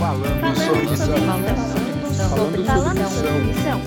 Falando sobre missão. Falando sobre missão.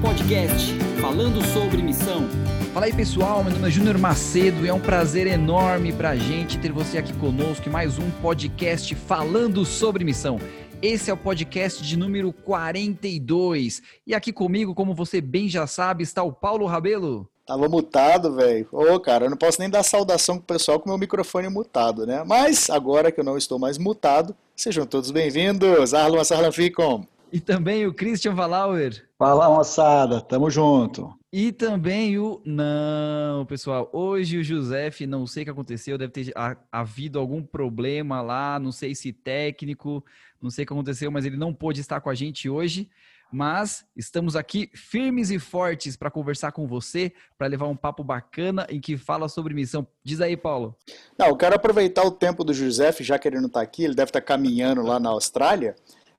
Podcast Falando sobre Missão. Fala aí pessoal, meu nome é Júnior Macedo e é um prazer enorme pra gente ter você aqui conosco em mais um podcast Falando sobre Missão. Esse é o podcast de número 42. E aqui comigo, como você bem já sabe, está o Paulo Rabelo. Tava mutado, velho. Ô, cara, eu não posso nem dar saudação pro pessoal com meu microfone mutado, né? Mas agora que eu não estou mais mutado, sejam todos bem-vindos. Arlan Sarlan Ficom. E também o Christian Valauer. Fala, moçada, tamo junto. E também o. Não, pessoal. Hoje o José, não sei o que aconteceu, deve ter havido algum problema lá, não sei se técnico, não sei o que aconteceu, mas ele não pôde estar com a gente hoje. Mas estamos aqui firmes e fortes para conversar com você, para levar um papo bacana em que fala sobre missão. Diz aí, Paulo. Não, eu quero aproveitar o tempo do José, já que ele não está aqui, ele deve estar tá caminhando lá na Austrália.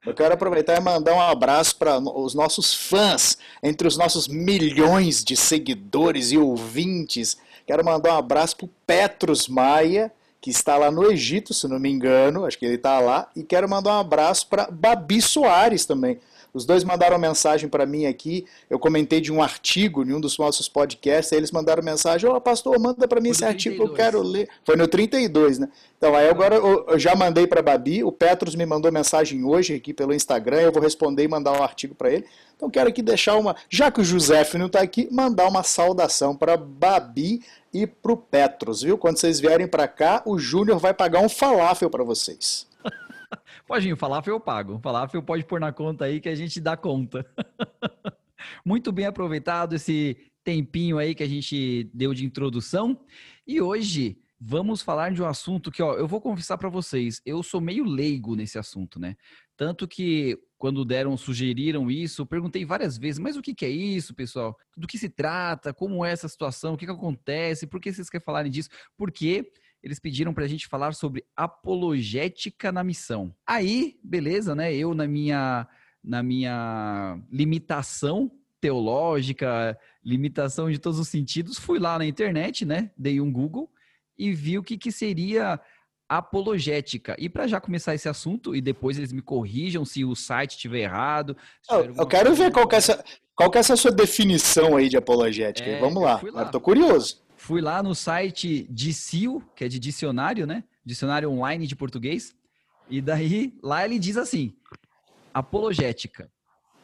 Eu quero aproveitar e mandar um abraço para os nossos fãs, entre os nossos milhões de seguidores e ouvintes. Quero mandar um abraço para o Petros Maia, que está lá no Egito, se não me engano, acho que ele está lá. E quero mandar um abraço para Babi Soares também. Os dois mandaram mensagem para mim aqui. Eu comentei de um artigo em um dos nossos podcasts. Aí eles mandaram mensagem: Ô, oh, pastor, manda para mim esse 32. artigo que eu quero ler. Foi no 32, né? Então, aí agora eu já mandei para Babi. O Petros me mandou mensagem hoje aqui pelo Instagram. Eu vou responder e mandar um artigo para ele. Então, quero aqui deixar uma. Já que o José não está aqui, mandar uma saudação para Babi e para o Petros, viu? Quando vocês vierem para cá, o Júnior vai pagar um falafel para vocês. Pode falafel eu pago. Falafel pode pôr na conta aí que a gente dá conta. Muito bem aproveitado esse tempinho aí que a gente deu de introdução. E hoje vamos falar de um assunto que, ó, eu vou confessar para vocês, eu sou meio leigo nesse assunto, né? Tanto que quando deram, sugeriram isso, eu perguntei várias vezes, mas o que, que é isso, pessoal? Do que se trata? Como é essa situação? O que, que acontece? Por que vocês querem falarem disso? Porque eles pediram para a gente falar sobre apologética na missão. Aí, beleza, né? Eu na minha na minha limitação teológica, limitação de todos os sentidos, fui lá na internet, né? Dei um Google e vi o que, que seria apologética. E para já começar esse assunto, e depois eles me corrijam se o site estiver errado. Eu, eu, quero ver qual que, é essa, qual que é essa sua definição aí de apologética. É, Vamos lá, lá. eu curioso. Fui lá no site DICIO, que é de dicionário, né? Dicionário online de português. E daí, lá ele diz assim: apologética.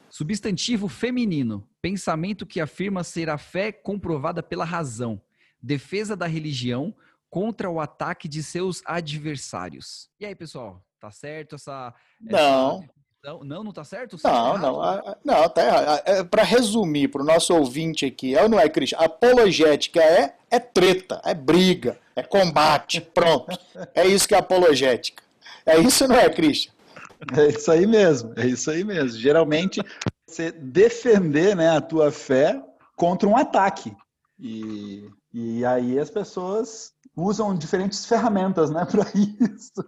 Substantivo feminino, pensamento que afirma ser a fé comprovada pela razão, defesa da religião contra o ataque de seus adversários. E aí, pessoal, tá certo essa. Essa não, não, não tá certo? Não, não, não, tá errado. É, para resumir, para o nosso ouvinte aqui, é ou não é, Cristian? Apologética é, é treta, é briga, é combate, pronto. É isso que é apologética. É isso, não é, Cristian? É isso aí mesmo, é isso aí mesmo. Geralmente, você defender né, a tua fé contra um ataque. E, e aí as pessoas usam diferentes ferramentas né, para isso.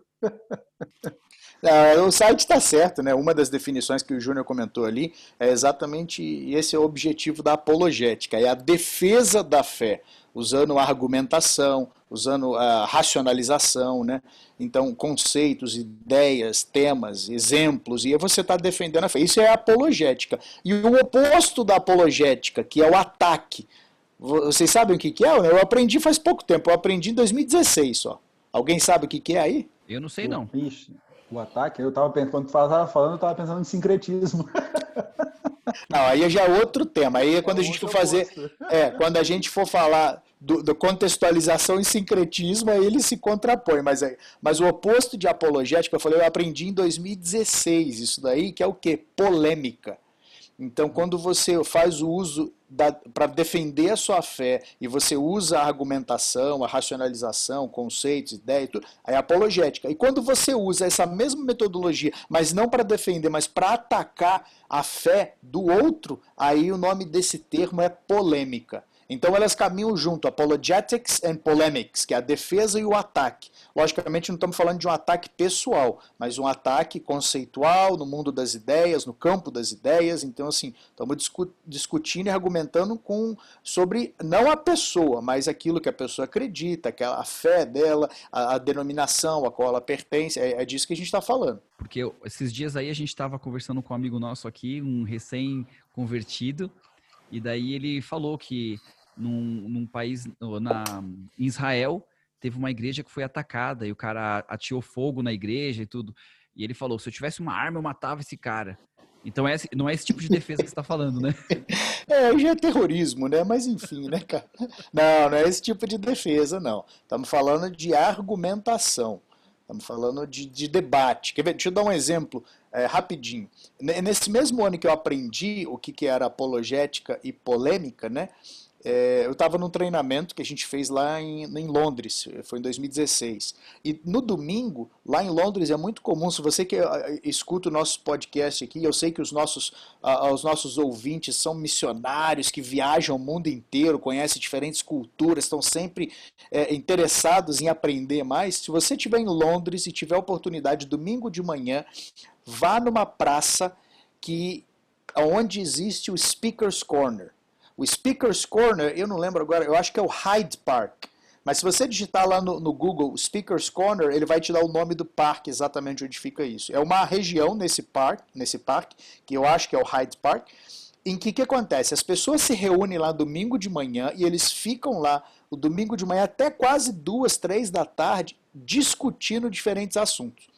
Ah, o site está certo, né? Uma das definições que o Júnior comentou ali é exatamente esse é o objetivo da apologética, é a defesa da fé, usando a argumentação, usando a racionalização, né? Então, conceitos, ideias, temas, exemplos, e você está defendendo a fé. Isso é a apologética. E o oposto da apologética, que é o ataque. Vocês sabem o que, que é? Eu aprendi faz pouco tempo, eu aprendi em 2016 só. Alguém sabe o que, que é aí? Eu não sei, não. Ixi o ataque, eu tava pensando, quando tu estava falando, eu estava pensando em sincretismo. Não, aí já é outro tema. Aí é quando a gente for fazer. É, quando a gente for falar do, do, contextualização e sincretismo, aí ele se contrapõe. Mas, é, mas o oposto de apologética, eu falei, eu aprendi em 2016 isso daí, que é o quê? Polêmica. Então, quando você faz o uso para defender a sua fé e você usa a argumentação, a racionalização, conceitos, ideias, tudo, é apologética. E quando você usa essa mesma metodologia, mas não para defender, mas para atacar a fé do outro, aí o nome desse termo é polêmica. Então elas caminham junto, apologetics and polemics, que é a defesa e o ataque. Logicamente não estamos falando de um ataque pessoal, mas um ataque conceitual no mundo das ideias, no campo das ideias. Então assim, estamos discu discutindo e argumentando com sobre não a pessoa, mas aquilo que a pessoa acredita, que a fé dela, a, a denominação a qual ela pertence. É, é disso que a gente está falando. Porque esses dias aí a gente estava conversando com um amigo nosso aqui, um recém-convertido, e daí ele falou que num, num país, na, em Israel, teve uma igreja que foi atacada e o cara atirou fogo na igreja e tudo. E ele falou: se eu tivesse uma arma, eu matava esse cara. Então é, não é esse tipo de defesa que você está falando, né? É, já é terrorismo, né? Mas enfim, né, cara? Não, não é esse tipo de defesa, não. Estamos falando de argumentação. Estamos falando de, de debate. Quer ver? Deixa eu dar um exemplo é, rapidinho. Nesse mesmo ano que eu aprendi o que, que era apologética e polêmica, né? É, eu estava num treinamento que a gente fez lá em, em, Londres, foi em 2016. E no domingo, lá em Londres, é muito comum, se você que escuta o nosso podcast aqui, eu sei que os nossos, uh, os nossos ouvintes são missionários que viajam o mundo inteiro, conhecem diferentes culturas, estão sempre é, interessados em aprender mais. Se você estiver em Londres e tiver oportunidade, domingo de manhã, vá numa praça que onde existe o Speaker's Corner. O Speaker's Corner, eu não lembro agora, eu acho que é o Hyde Park. Mas se você digitar lá no, no, Google Speaker's Corner, ele vai te dar o nome do parque exatamente onde fica isso. É uma região nesse parque, nesse parque, que eu acho que é o Hyde Park, em que que acontece? As pessoas se reúnem lá domingo de manhã e eles ficam lá o domingo de manhã até quase duas, três da tarde discutindo diferentes assuntos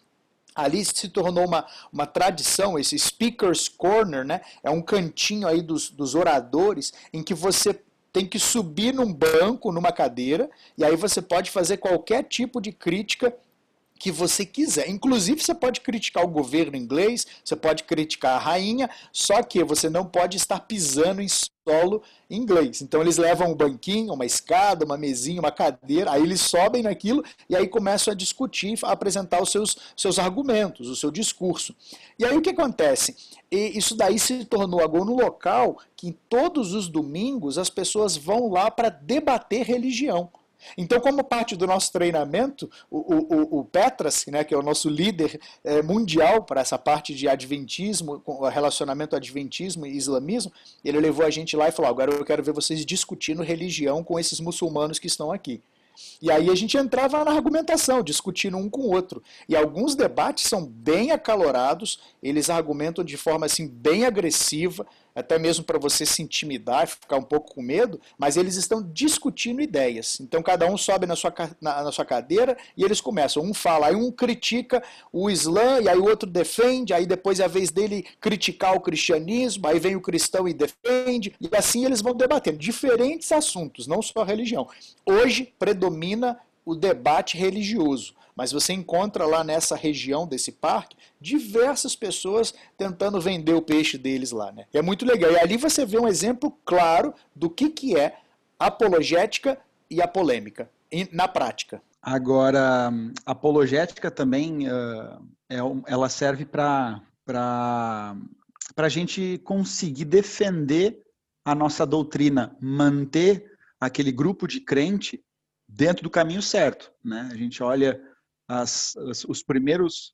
ali se tornou uma, uma tradição, esse Speaker's Corner, né? É um cantinho aí dos, dos oradores em que você tem que subir num banco, numa cadeira, e aí você pode fazer qualquer tipo de crítica que você quiser. Inclusive, você pode criticar o governo inglês, você pode criticar a rainha, só que você não pode estar pisando em solo inglês. Então, eles levam um banquinho, uma escada, uma mesinha, uma cadeira, aí eles sobem naquilo e aí começam a discutir, a apresentar os seus, seus argumentos, o seu discurso. E aí o que acontece? E isso daí se tornou agora um local que todos os domingos as pessoas vão lá para debater religião. Então, como parte do nosso treinamento, o, o, o Petras, né, que é o nosso líder é, mundial para essa parte de adventismo, relacionamento adventismo e islamismo, ele levou a gente lá e falou: agora eu quero ver vocês discutindo religião com esses muçulmanos que estão aqui. E aí a gente entrava na argumentação, discutindo um com o outro. E alguns debates são bem acalorados, eles argumentam de forma assim bem agressiva, até mesmo para você se intimidar, ficar um pouco com medo, mas eles estão discutindo ideias. Então cada um sobe na sua, na, na, sua cadeira e eles começam. Um fala, aí um critica o Islã, e aí o outro defende, aí depois é a vez dele criticar o cristianismo, aí vem o cristão e defende, e assim eles vão debatendo diferentes assuntos, não só a religião. Hoje predomina o debate religioso. Mas você encontra lá nessa região desse parque diversas pessoas tentando vender o peixe deles lá. Né? E é muito legal. E ali você vê um exemplo claro do que, que é apologética e a polêmica na prática. Agora, apologética também uh, é, ela serve para a gente conseguir defender a nossa doutrina, manter aquele grupo de crente dentro do caminho certo. Né? A gente olha as, os primeiros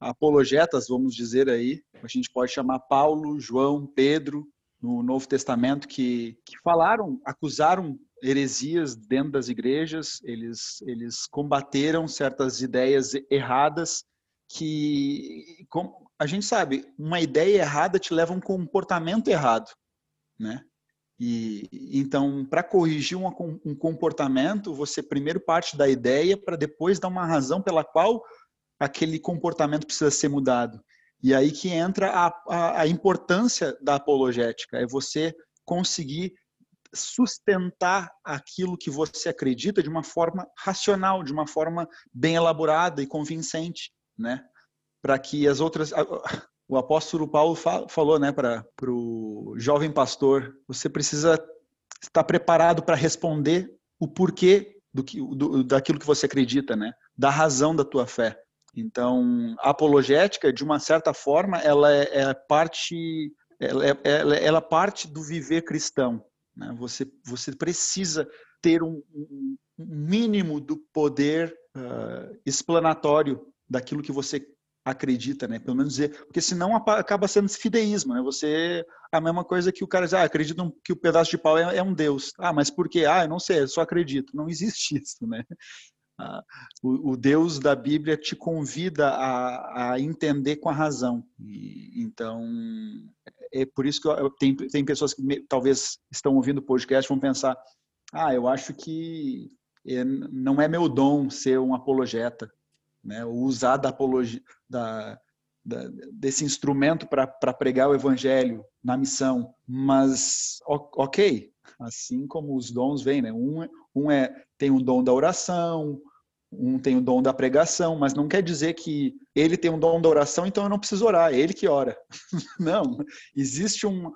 apologetas, vamos dizer aí, a gente pode chamar Paulo, João, Pedro, no Novo Testamento, que, que falaram, acusaram heresias dentro das igrejas, eles, eles combateram certas ideias erradas que, como a gente sabe, uma ideia errada te leva a um comportamento errado, né? E então, para corrigir um, um, comportamento, você primeiro parte da ideia para depois dar uma razão pela qual aquele comportamento precisa ser mudado. E aí que entra a, a, a importância da apologética, é você conseguir sustentar aquilo que você acredita de uma forma racional, de uma forma bem elaborada e convincente, né? Para que as outras o apóstolo Paulo falou né, para o jovem pastor: você precisa estar preparado para responder o porquê do que, do, daquilo que você acredita, né, da razão da tua fé. Então, a apologética, de uma certa forma, ela é, é parte, ela é, ela, ela é parte do viver cristão. Né? Você, você precisa ter um, um, mínimo do poder uh, explanatório daquilo que você acredita, né? Pelo menos dizer, porque senão acaba sendo fideísmo, né? Você a mesma coisa que o cara diz, ah, acredito que o pedaço de pau é, é um deus. Ah, mas por quê? Ah, eu não sei, eu só acredito. Não existe isso, né? Ah, o, o, Deus da Bíblia te convida a, a entender com a razão. E, então, é por isso que eu, tem, tem pessoas que me, talvez estão ouvindo o podcast vão pensar, ah, eu acho que é, não é meu dom ser um apologeta né? usar da apologia, da, da, desse instrumento para pregar o evangelho na missão. Mas, ok, assim como os dons vêm, né? um, um é, tem o dom da oração, um tem o dom da pregação, mas não quer dizer que ele tem o dom da oração, então eu não preciso orar, é ele que ora. não, existe um,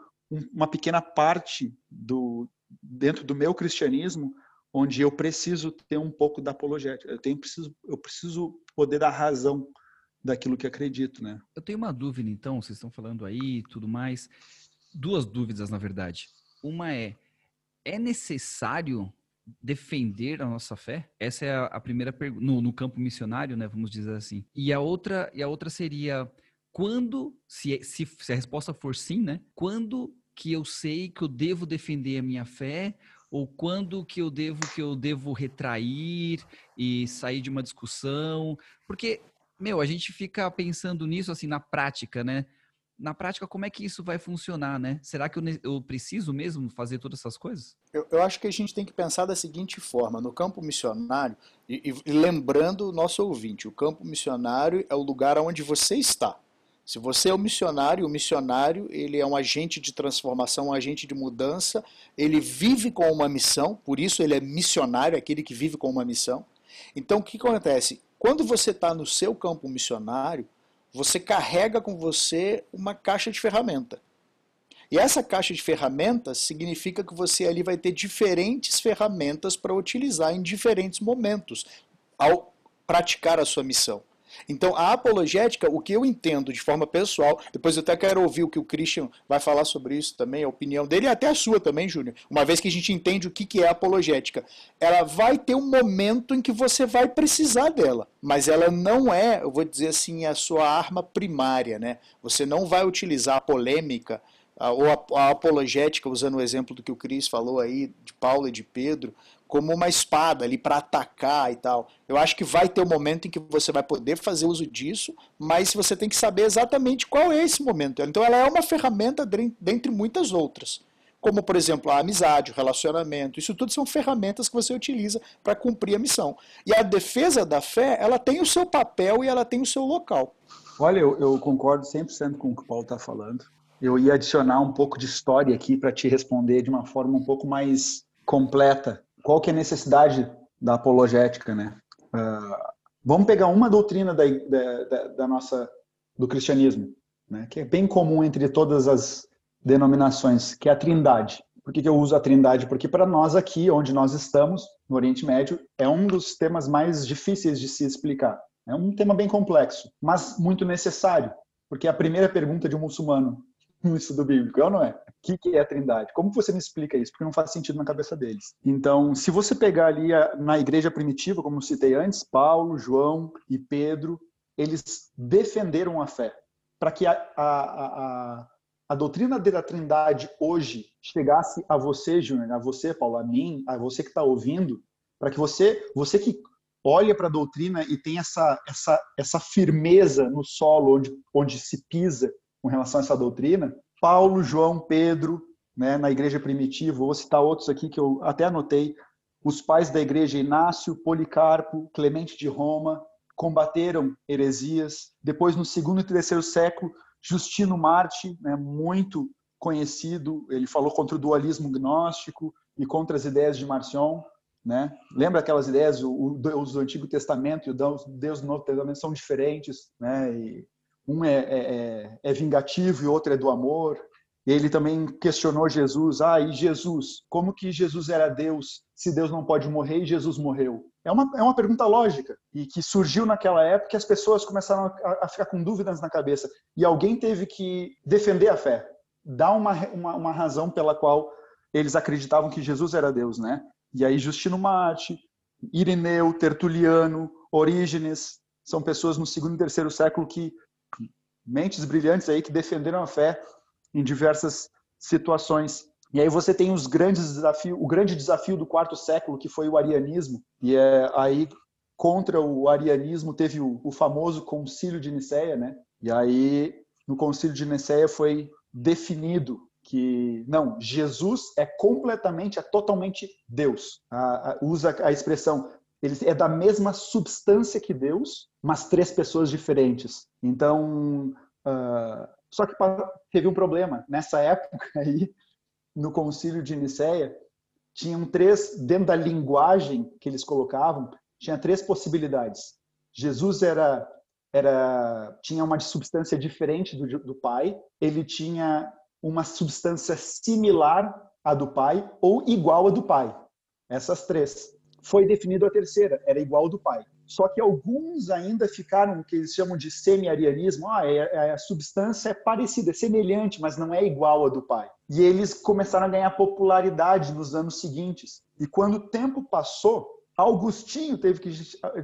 uma pequena parte do dentro do meu cristianismo onde eu preciso ter um pouco da apologética. Eu tenho preciso eu preciso poder dar razão daquilo que acredito, né? Eu tenho uma dúvida então, vocês estão falando aí, tudo mais. Duas dúvidas na verdade. Uma é é necessário defender a nossa fé? Essa é a, primeira pergunta no, no, campo missionário, né? Vamos dizer assim. E a outra e a outra seria quando, se, se, se a resposta for sim, né? Quando que eu sei que eu devo defender a minha fé ou quando que eu devo que eu devo retrair e sair de uma discussão? Porque, meu, a gente fica pensando nisso assim na prática, né? Na prática, como é que isso vai funcionar, né? Será que eu, eu preciso mesmo fazer todas essas coisas? Eu, eu, acho que a gente tem que pensar da seguinte forma: no campo missionário, e, e lembrando o nosso ouvinte, o campo missionário é o lugar onde você está. Se você é um missionário, o missionário ele é um agente de transformação, um agente de mudança, ele vive com uma missão, por isso ele é missionário, aquele que vive com uma missão. Então o que acontece? Quando você está no seu campo missionário, você carrega com você uma caixa de ferramenta. E essa caixa de ferramentas significa que você ali vai ter diferentes ferramentas para utilizar em diferentes momentos ao praticar a sua missão. Então, a apologética, o que eu entendo de forma pessoal, depois eu até quero ouvir o que o Christian vai falar sobre isso também, a opinião dele e até a sua também, Júnior, uma vez que a gente entende o que é apologética. Ela vai ter um momento em que você vai precisar dela, mas ela não é, eu vou dizer assim, a sua arma primária, né? Você não vai utilizar a polêmica ou a, apologética, usando o exemplo do que o Cris falou aí, de Paulo e de Pedro, como uma espada ali para atacar e tal. Eu acho que vai ter um momento em que você vai poder fazer uso disso, mas você tem que saber exatamente qual é esse momento. Então ela é uma ferramenta dentre muitas outras. Como, por exemplo, a amizade, o relacionamento, isso tudo são ferramentas que você utiliza para cumprir a missão. E a defesa da fé, ela tem o seu papel e ela tem o seu local. Olha, eu, eu concordo 100% com o que o Paulo está falando. Eu ia adicionar um pouco de história aqui para te responder de uma forma um pouco mais completa qual que é a necessidade da apologética, né? Uh, vamos pegar uma doutrina da, da, da, nossa do cristianismo, né? Que é bem comum entre todas as denominações, que é a Trindade. Por que, que eu uso a Trindade? Porque para nós aqui, onde nós estamos, no Oriente Médio, é um dos temas mais difíceis de se explicar. É um tema bem complexo, mas muito necessário, porque é a primeira pergunta de um muçulmano no estudo bíblico, é ou não é? O que é a trindade? Como você me explica isso? Porque não faz sentido na cabeça deles. Então, se você pegar ali a, na igreja primitiva, como citei antes, Paulo, João e Pedro, eles defenderam a fé. Para que a, a, a, a, doutrina da trindade hoje chegasse a você, Júnior, a você, Paulo, a mim, a você que está ouvindo, para que você, você que olha para a doutrina e tem essa, essa, essa firmeza no solo onde, onde se pisa com relação a essa doutrina, Paulo, João, Pedro, né, na igreja primitiva, vou citar outros aqui que eu até anotei, os pais da igreja Inácio, Policarpo, Clemente de Roma, combateram heresias. Depois, no segundo e terceiro século, Justino Marte, né, muito conhecido, ele falou contra o dualismo gnóstico e contra as ideias de Marcion. Né? Lembra aquelas ideias, o, o, do Antigo Testamento e o Deus do Novo Testamento são diferentes, né? E um é, é, é, é vingativo e outro é do amor. Ele também questionou Jesus. Ah, e Jesus? Como que Jesus era Deus se Deus não pode morrer e Jesus morreu? É uma, é uma pergunta lógica e que surgiu naquela época e as pessoas começaram a, a ficar com dúvidas na cabeça. E alguém teve que defender a fé, dar uma, uma, uma razão pela qual eles acreditavam que Jesus era Deus, né? E aí Justino Marte, Irineu, Tertuliano, Orígenes, são pessoas no segundo e terceiro século que mentes brilhantes aí que defenderam a fé em diversas situações. E aí você tem os grandes desafios, o grande desafio do quarto século que foi o arianismo. E é aí contra o arianismo teve o, o famoso Concílio de Nicéia, né? E aí no Concílio de Nicéia foi definido que não, Jesus é completamente, é totalmente Deus. A, usa a expressão é da mesma substância que Deus, mas três pessoas diferentes. Então, uh, só que teve um problema. Nessa época aí, no concílio de Nicéia, tinham três, dentro da linguagem que eles colocavam, tinha três possibilidades. Jesus era, era tinha uma substância diferente do, do Pai, ele tinha uma substância similar à do Pai ou igual à do Pai. Essas três. Foi definido a terceira, era igual do Pai. Só que alguns ainda ficaram, que eles chamam de semi-arianismo, ah, é, é, a substância é parecida, é semelhante, mas não é igual à do pai. E eles começaram a ganhar popularidade nos anos seguintes. E quando o tempo passou, Augustinho teve que,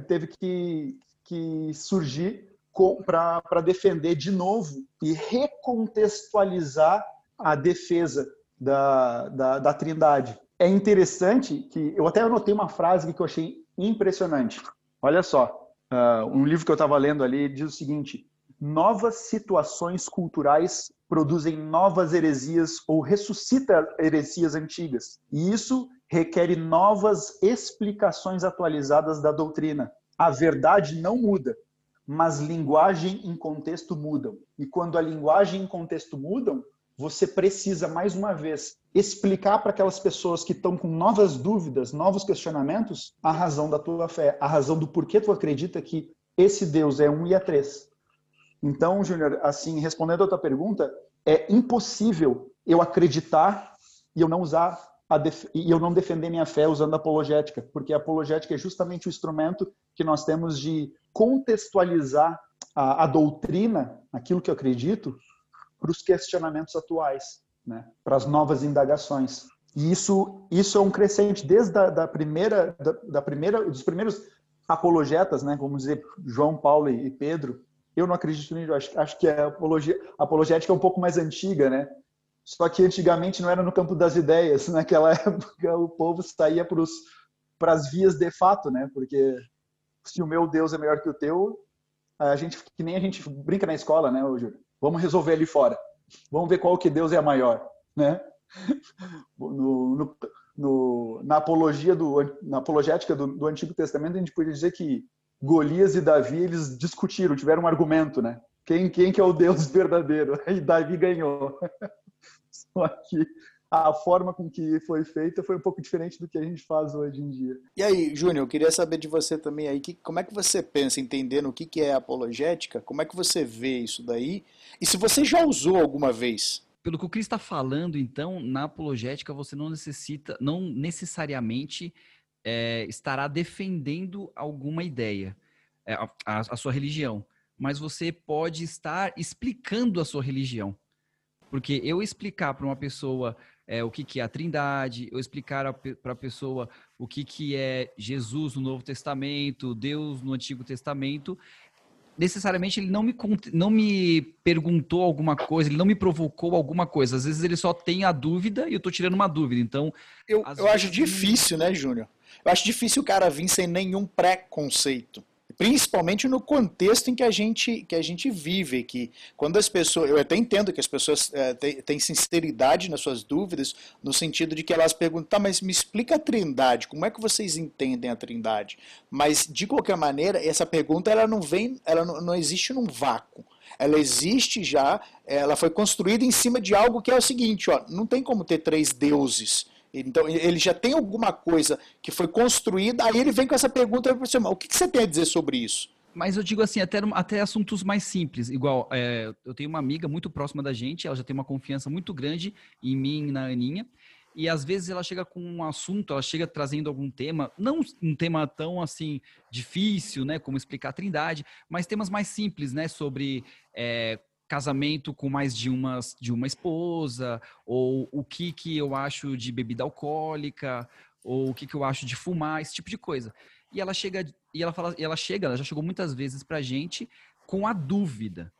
teve que, que surgir para defender de novo e recontextualizar a defesa da, da, da Trindade. É interessante que eu até anotei uma frase que eu achei impressionante. Olha só, uh, um livro que eu estava lendo ali diz o seguinte: novas situações culturais produzem novas heresias ou ressuscita heresias antigas. E isso requer novas explicações atualizadas da doutrina. A verdade não muda, mas linguagem e contexto mudam. E quando a linguagem e contexto mudam, você precisa, mais uma vez, explicar para aquelas pessoas que estão com novas dúvidas, novos questionamentos, a razão da tua fé, a razão do porquê tu acredita que esse Deus é um e é três. Então, Júnior, assim, respondendo a tua pergunta, é impossível eu acreditar e eu não usar e eu não defender minha fé usando apologética, porque a apologética é justamente o instrumento que nós temos de contextualizar a, a doutrina, aquilo que eu acredito, para os questionamentos atuais, né? para as novas indagações. E isso, isso é um crescente desde a, da primeira, da, da, primeira, dos primeiros apologetas, né? Vamos dizer João Paulo e Pedro. Eu não acredito nisso. Acho, acho que a, apologia, apologética é um pouco mais antiga, né? Só que antigamente não era no campo das ideias. Naquela época o povo saía para as vias de fato, né? Porque se o meu Deus é melhor que o teu, a gente que nem a gente brinca na escola, né, Júlio? Vamos resolver ali fora. Vamos ver qual que Deus é a maior, né? No, no, no, na apologia do, na apologética do, do, Antigo Testamento a gente pode dizer que Golias e Davi eles discutiram, tiveram um argumento, né? Quem quem que é o Deus verdadeiro? E Davi ganhou. Só que a forma com que foi feita foi um pouco diferente do que a gente faz hoje em dia. E aí, Júnior, eu queria saber de você também aí, que, como é que você pensa, entendendo o que, que é apologética, como é que você vê isso daí, e se você já usou alguma vez? Pelo que o Cris está falando, então, na apologética você não necessita, não necessariamente é, estará defendendo alguma ideia, é, a, a, a sua religião, mas você pode estar explicando a sua religião. Porque eu explicar para uma pessoa é, o que, que é a Trindade, eu explicar para a pessoa o que, que é Jesus no Novo Testamento, Deus no Antigo Testamento, necessariamente ele não me, não me perguntou alguma coisa, ele não me provocou alguma coisa. Às vezes ele só tem a dúvida e eu estou tirando uma dúvida. Então. Eu, eu acho difícil, né, Júnior? Eu acho difícil o cara vir sem nenhum preconceito principalmente no contexto em que a gente, que a gente vive, que quando as pessoas, eu até entendo que as pessoas é, têm, sinceridade nas suas dúvidas, no sentido de que elas perguntam, tá, mas me explica a trindade, como é que vocês entendem a trindade? Mas, de qualquer maneira, essa pergunta, ela não vem, ela não, não existe num vácuo. Ela existe já, ela foi construída em cima de algo que é o seguinte, ó, não tem como ter três deuses, então, ele já tem alguma coisa que foi construída, aí ele vem com essa pergunta para você, o que, que você tem a dizer sobre isso? Mas eu digo assim, até, até assuntos mais simples. Igual, é, eu tenho uma amiga muito próxima da gente, ela já tem uma confiança muito grande em mim e na Aninha. E às vezes ela chega com um assunto, ela chega trazendo algum tema, não um tema tão assim difícil, né, como explicar a Trindade, mas temas mais simples, né, sobre é, casamento com mais de uma, de uma esposa, ou o que, que eu acho de bebida alcoólica, ou o que, que eu acho de fumar, esse tipo de coisa. E ela chega, e ela fala, e ela chega, ela já chegou muitas vezes pra gente com a dúvida.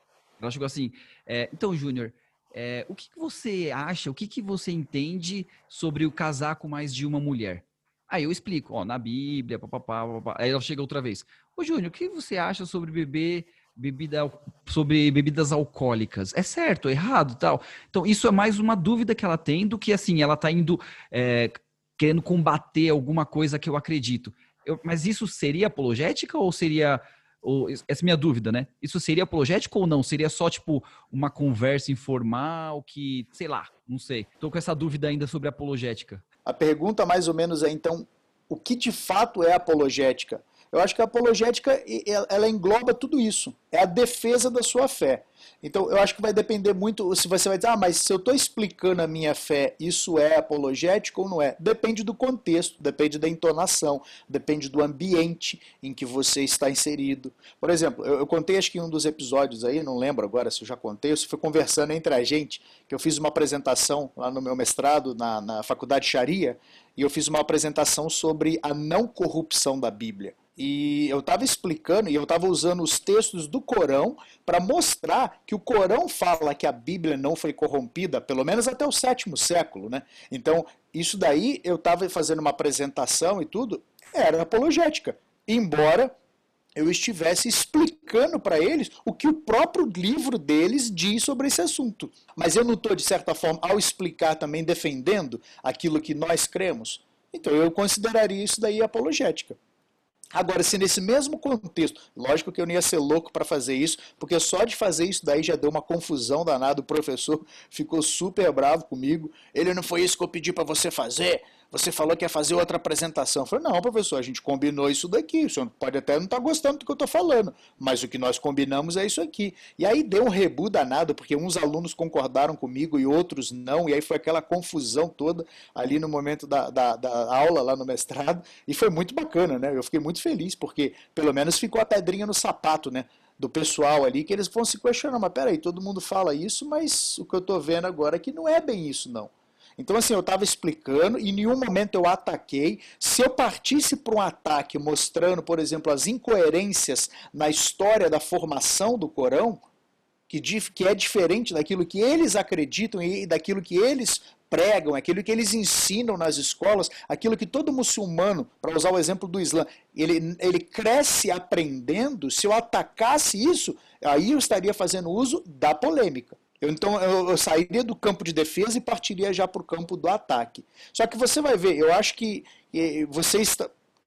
Ela chegou assim, é, então, Júnior, é, o que, que você acha, o que, que você entende sobre o casar com mais de uma mulher? Aí eu explico, ó, na Bíblia, papapá, papapá. Aí ela chega outra vez. Ô, Júnior, o que você acha sobre beber bebida, sobre bebidas alcoólicas? É certo, é errado tal? Então, isso é mais uma dúvida que ela tem do que, assim, ela tá indo é, querendo combater alguma coisa que eu acredito. Eu, mas isso seria apologética ou seria ou, essa é minha dúvida, né? Isso seria apologético ou não? Seria só, tipo, uma conversa informal que, sei lá, não sei. Tô com essa dúvida ainda sobre apologética. A pergunta mais ou menos é, então, o que de fato é apologética? Eu acho que a apologética ela engloba tudo isso. É a defesa da sua fé. Então, eu acho que vai depender muito se você vai dizer, ah, mas se eu estou explicando a minha fé, isso é apologético ou não é? Depende do contexto, depende da entonação, depende do ambiente em que você está inserido. Por exemplo, eu, eu contei acho que em um dos episódios aí, não lembro agora se eu já contei, ou se foi conversando entre a gente, que eu fiz uma apresentação lá no meu mestrado na, na Faculdade Sharia, e eu fiz uma apresentação sobre a não corrupção da Bíblia. E eu estava explicando, e eu estava usando os textos do Corão para mostrar que o Corão fala que a Bíblia não foi corrompida, pelo menos até o sétimo século. Né? Então, isso daí eu estava fazendo uma apresentação e tudo, era apologética. Embora eu estivesse explicando para eles o que o próprio livro deles diz sobre esse assunto. Mas eu não estou, de certa forma, ao explicar também defendendo aquilo que nós cremos. Então eu consideraria isso daí apologética. Agora, se nesse mesmo contexto, lógico que eu não ia ser louco para fazer isso, porque só de fazer isso daí já deu uma confusão danada. O professor ficou super bravo comigo. Ele não foi isso que eu pedi para você fazer você falou que ia fazer outra apresentação. Eu falei, não, professor, a gente combinou isso daqui. O senhor pode até não estar tá gostando do que eu estou falando, mas o que nós combinamos é isso aqui. E aí deu um rebu danado, porque uns alunos concordaram comigo e outros não, e aí foi aquela confusão toda ali no momento da, da, da aula, lá no mestrado, e foi muito bacana, né? Eu fiquei muito feliz, porque pelo menos ficou a pedrinha no sapato, né? do pessoal ali, que eles vão se questionar, mas peraí, todo mundo fala isso, mas o que eu estou vendo agora é que não é bem isso, não. Então, assim, eu estava explicando e em nenhum momento eu ataquei. Se eu partisse para um ataque mostrando, por exemplo, as incoerências na história da formação do Corão, que, que é diferente daquilo que eles acreditam e daquilo que eles pregam, aquilo que eles ensinam nas escolas, aquilo que todo muçulmano, para usar o exemplo do Islã, ele, ele cresce aprendendo, se eu atacasse isso, aí eu estaria fazendo uso da polêmica. Eu, então eu, eu, sairia do campo de defesa e partiria já para o campo do ataque. Só que você vai ver, eu acho que vocês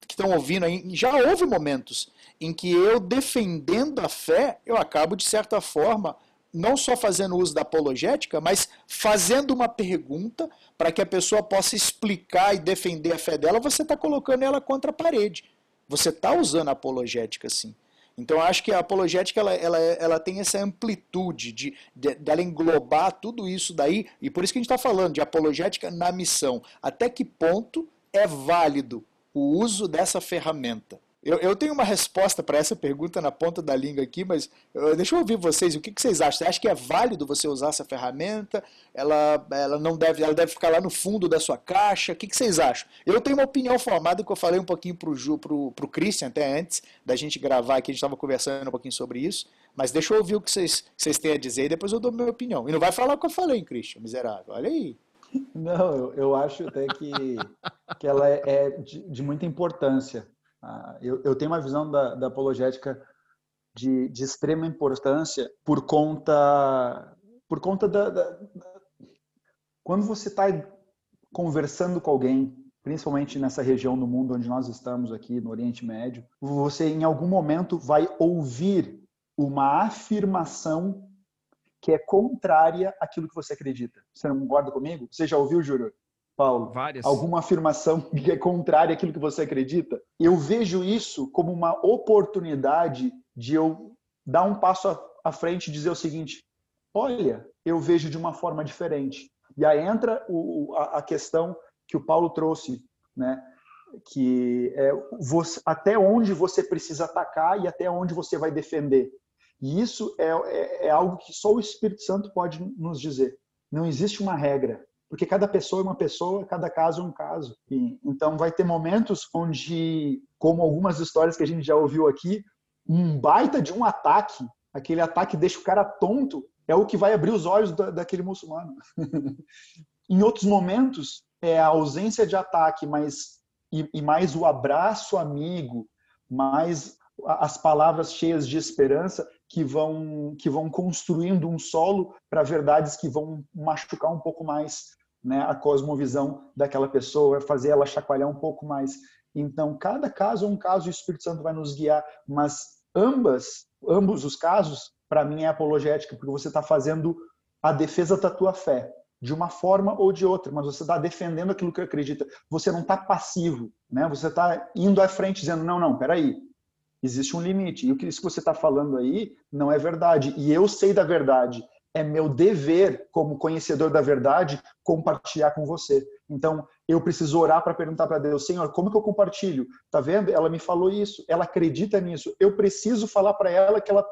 que estão ouvindo aí, já houve momentos em que eu defendendo a fé, eu acabo de certa forma não só fazendo uso da apologética, mas fazendo uma pergunta para que a pessoa possa explicar e defender a fé dela, você está colocando ela contra a parede. Você está usando a apologética sim. Então, acho que a apologética ela, ela, ela tem essa amplitude de, de, de ela englobar tudo isso daí, e por isso que a gente está falando de apologética na missão. Até que ponto é válido o uso dessa ferramenta? Eu, eu tenho uma resposta para essa pergunta na ponta da língua aqui, mas uh, deixa eu ouvir vocês. O que, que, vocês acham? Você acha que é válido você usar essa ferramenta? Ela, ela não deve, ela deve ficar lá no fundo da sua caixa? O que, que vocês acham? Eu tenho uma opinião formada que eu falei um pouquinho para o pro, pro Christian até antes da gente gravar aqui, a gente estava conversando um pouquinho sobre isso. Mas deixa eu ouvir o que vocês, vocês têm a dizer e depois eu dou minha opinião. E não vai falar o que eu falei, Christian, miserável. Olha aí. Não, eu, eu acho até que, que ela é, é de, de muita importância eu, eu, tenho uma visão da, da apologética de, de, extrema importância por conta por conta da, da, da quando você está conversando com alguém principalmente nessa região do mundo onde nós estamos aqui no Oriente Médio você em algum momento vai ouvir uma afirmação que é contrária àquilo que você acredita. Você não concorda comigo? Você já ouviu Júlio Paulo? Várias. Alguma afirmação que é contrária àquilo que você acredita? Eu vejo isso como uma oportunidade de eu dar um passo à frente e dizer o seguinte: olha, eu vejo de uma forma diferente. E aí entra o, a, a, questão que o Paulo trouxe, né? que é você, até onde você precisa atacar e até onde você vai defender. E isso é, é, é algo que só o Espírito Santo pode nos dizer. Não existe uma regra, porque cada pessoa é uma pessoa, cada caso é um caso. E, então vai ter momentos onde, como algumas histórias que a gente já ouviu aqui, um baita de um ataque, aquele ataque deixa o cara tonto, é o que vai abrir os olhos da, daquele muçulmano. em outros momentos, é a ausência de ataque, mas e, e mais o abraço amigo, mais as palavras cheias de esperança que vão que vão construindo um solo para verdades que vão machucar um pouco mais né, a cosmovisão daquela pessoa, fazer ela chacoalhar um pouco mais. Então, cada caso é um caso e o Espírito Santo vai nos guiar, mas ambas, ambos os casos, para mim é apologética, porque você está fazendo a defesa da tua fé de uma forma ou de outra, mas você está defendendo aquilo que acredita. Você não está passivo, né? Você está indo à frente dizendo não, não, peraí, existe um limite. E o que que você está falando aí não é verdade. E eu sei da verdade. É meu dever, como conhecedor da verdade, compartilhar com você. Então, eu preciso orar para perguntar para Deus, Senhor, como que eu compartilho? Tá vendo? Ela me falou isso, ela acredita nisso. Eu preciso falar para ela que ela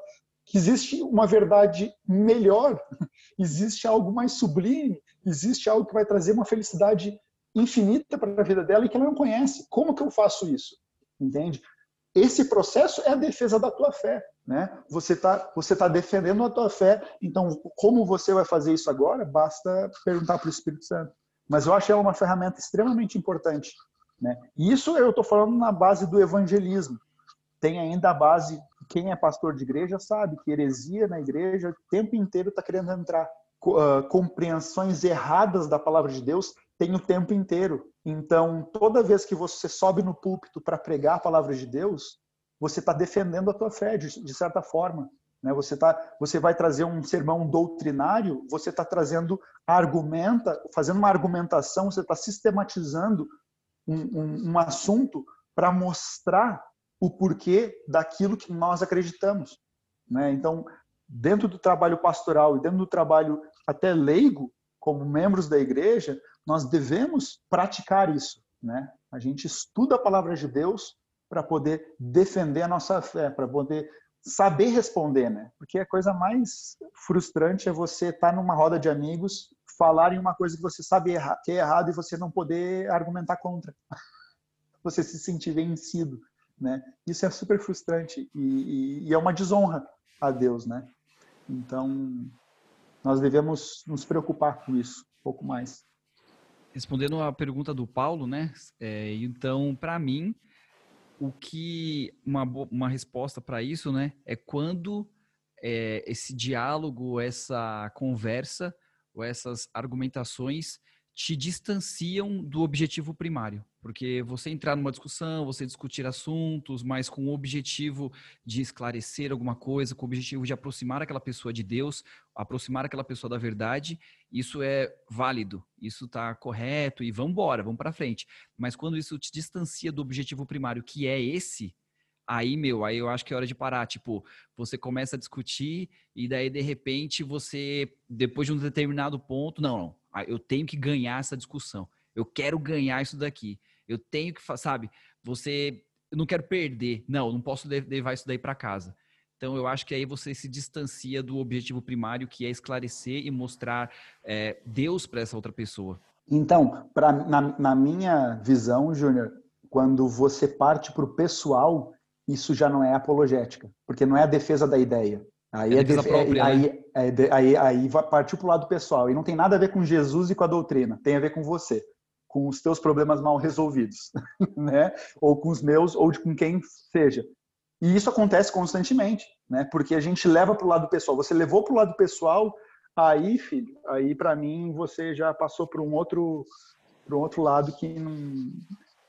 que existe uma verdade melhor, existe algo mais sublime, existe algo que vai trazer uma felicidade infinita para a vida dela e que ela não conhece. Como que eu faço isso? Entende? Esse processo é a defesa da tua fé, né? Você está você tá defendendo a tua fé. Então, como você vai fazer isso agora? Basta perguntar para o Espírito Santo. Mas eu acho ela uma ferramenta extremamente importante, né? E isso eu estou falando na base do evangelismo. Tem ainda a base quem é pastor de igreja sabe que heresia na igreja o tempo inteiro está querendo entrar. Uh, compreensões erradas da palavra de Deus tem o tempo inteiro. Então, toda vez que você sobe no púlpito para pregar a palavra de Deus, você está defendendo a tua fé, de, de certa forma. Né? Você, tá, você vai trazer um sermão doutrinário, você está trazendo argumenta, fazendo uma argumentação, você está sistematizando um, um, um assunto para mostrar o porquê daquilo que nós acreditamos. Né? Então, dentro do trabalho pastoral e dentro do trabalho até leigo, como membros da igreja, nós devemos praticar isso. Né? A gente estuda a palavra de Deus para poder defender a nossa fé, para poder saber responder, né? Porque a coisa mais frustrante é você estar tá numa roda de amigos, falarem uma coisa que você sabe que é errado e você não poder argumentar contra. Você se sentir vencido. Né? Isso é super frustrante e, e, e, é uma desonra a Deus, né? Então, nós devemos nos preocupar com isso um pouco mais. Respondendo a pergunta do Paulo, né? É, então, para mim, o que uma, uma resposta para isso, né, é quando é, esse diálogo, essa conversa ou essas argumentações te distanciam do objetivo primário. Porque você entrar numa discussão, você discutir assuntos, mas com o objetivo de esclarecer alguma coisa, com o objetivo de aproximar aquela pessoa de Deus, aproximar aquela pessoa da verdade, isso é válido, isso está correto e vamos embora, vamos para frente. Mas quando isso te distancia do objetivo primário, que é esse, aí, meu, aí eu acho que é hora de parar. Tipo, você começa a discutir e daí, de repente, você, depois de um determinado ponto, não, não eu tenho que ganhar essa discussão. Eu quero ganhar isso daqui. Eu tenho que, sabe, você, eu não quero perder. Não, não posso levar isso daí para casa. Então, eu acho que aí você se distancia do objetivo primário, que é esclarecer e mostrar é, Deus para essa outra pessoa. Então, pra, na, na minha visão, Júnior, quando você parte para o pessoal, isso já não é apologética, porque não é a defesa da ideia. Aí, é, é própria, aí, né? aí, aí, aí partiu para o lado pessoal. E não tem nada a ver com Jesus e com a doutrina. Tem a ver com você, com os teus problemas mal resolvidos, né? Ou com os meus, ou com quem seja. E isso acontece constantemente, né? Porque a gente leva para o lado pessoal. Você levou para o lado pessoal, aí, filho, aí para mim você já passou para um outro, para um outro lado que não,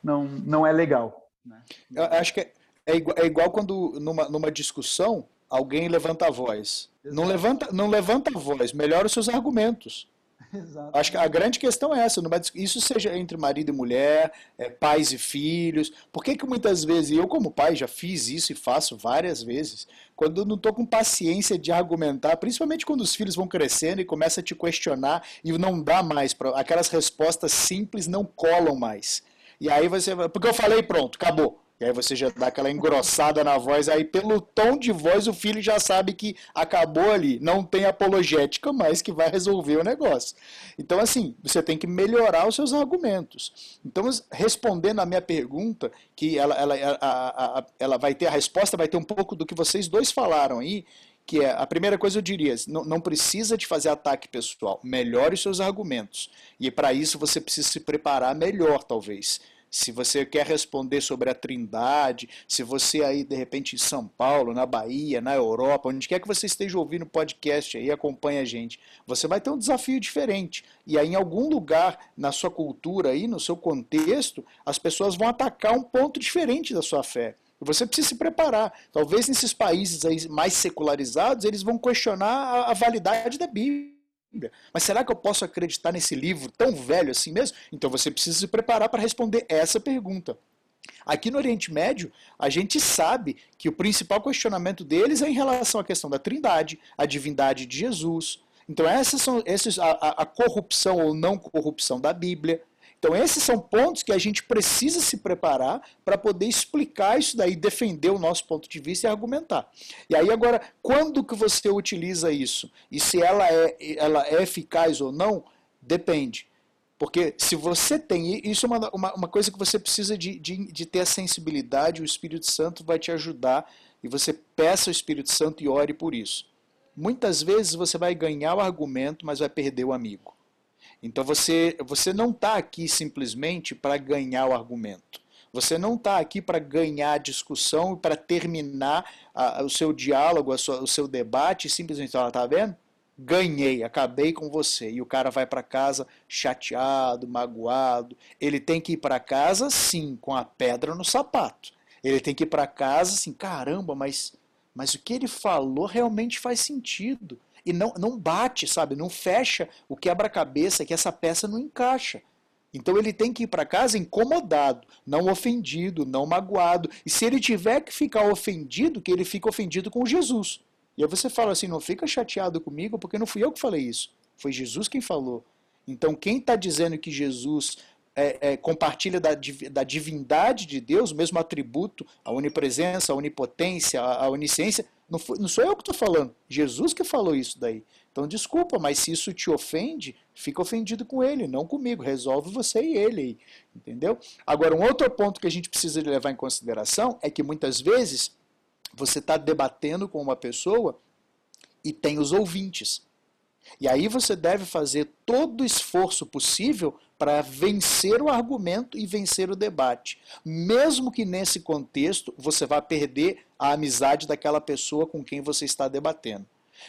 não, não é legal. Né? Eu acho que é igual, é igual quando numa, numa discussão alguém levanta a voz. Não levanta, não levanta a voz, melhora os seus argumentos. Exato. Acho que a grande questão é essa, isso seja entre marido e mulher, é, pais e filhos. Por que, que muitas vezes, eu como pai já fiz isso e faço várias vezes, quando eu não estou com paciência de argumentar, principalmente quando os filhos vão crescendo e começam a te questionar e não dá mais, pra, aquelas respostas simples não colam mais. E aí você, porque eu falei, pronto, acabou. E aí você já dá aquela engrossada na voz, aí pelo tom de voz o filho já sabe que acabou ali, não tem apologética mais que vai resolver o negócio. Então assim, você tem que melhorar os seus argumentos. Então respondendo a minha pergunta, que ela, ela, a, a, ela vai ter a resposta, vai ter um pouco do que vocês dois falaram aí, que é a primeira coisa eu diria, não, não precisa de fazer ataque pessoal, melhore os seus argumentos. E para isso você precisa se preparar melhor, talvez se você quer responder sobre a Trindade, se você aí de repente em São Paulo, na Bahia, na Europa, onde quer que você esteja ouvindo o podcast aí, acompanha a gente, você vai ter um desafio diferente. E aí em algum lugar na sua cultura aí, no seu contexto, as pessoas vão atacar um ponto diferente da sua fé. E você precisa se preparar. Talvez nesses países aí mais secularizados, eles vão questionar a, a validade da Bíblia. Bíblia. Mas será que eu posso acreditar nesse livro tão velho assim mesmo? Então você precisa se preparar para responder essa pergunta. Aqui no Oriente Médio, a gente sabe que o principal questionamento deles é em relação à questão da trindade, a divindade de Jesus. Então, essas são esses, a, a corrupção ou não corrupção da Bíblia. Então, esses são pontos que a gente precisa se preparar para poder explicar isso daí, defender o nosso ponto de vista e argumentar. E aí, agora, quando que você utiliza isso? E se ela é, ela é eficaz ou não, depende. Porque se você tem. Isso é uma, uma, uma coisa que você precisa de, de, de ter a sensibilidade, o Espírito Santo vai te ajudar e você peça ao Espírito Santo e ore por isso. Muitas vezes você vai ganhar o argumento, mas vai perder o amigo. Então você, você não está aqui simplesmente para ganhar o argumento. Você não está aqui para ganhar a discussão e para terminar a, o seu diálogo, sua, o seu debate simplesmente falar, tá vendo? Ganhei, acabei com você. E o cara vai para casa chateado, magoado. Ele tem que ir para casa, sim, com a pedra no sapato. Ele tem que ir para casa assim, caramba, mas, mas o que ele falou realmente faz sentido e não, não bate, sabe? Não fecha o quebra-cabeça que essa peça não encaixa. Então ele tem que ir para casa incomodado, não ofendido, não magoado. E se ele tiver que ficar ofendido, que ele fique ofendido com Jesus. E aí você fala assim: não fica chateado comigo, porque não fui eu que falei isso. Foi Jesus quem falou. Então quem está dizendo que Jesus é, é, compartilha da, da divindade de Deus, o mesmo atributo, a onipresença, a onipotência, a, a onisciência, não, foi, não sou eu que estou falando, Jesus que falou isso daí. Então, desculpa, mas se isso te ofende, fica ofendido com ele, não comigo. Resolve você e ele aí, entendeu? Agora, um outro ponto que a gente precisa levar em consideração é que muitas vezes você está debatendo com uma pessoa e tem os ouvintes. E aí você deve fazer todo o esforço possível para vencer o argumento e vencer o debate. Mesmo que nesse contexto você vá perder a amizade daquela pessoa com quem você está debatendo.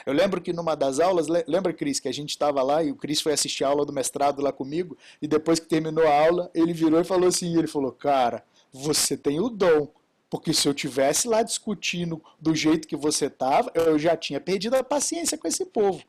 Eu lembro que numa das aulas, lembra, Cris, que a gente estava lá e o Cris foi assistir a aula do mestrado lá comigo, e depois que terminou a aula, ele virou e falou assim: ele falou, cara, você tem o dom. Porque se eu tivesse lá discutindo do jeito que você estava, eu já tinha perdido a paciência com esse povo.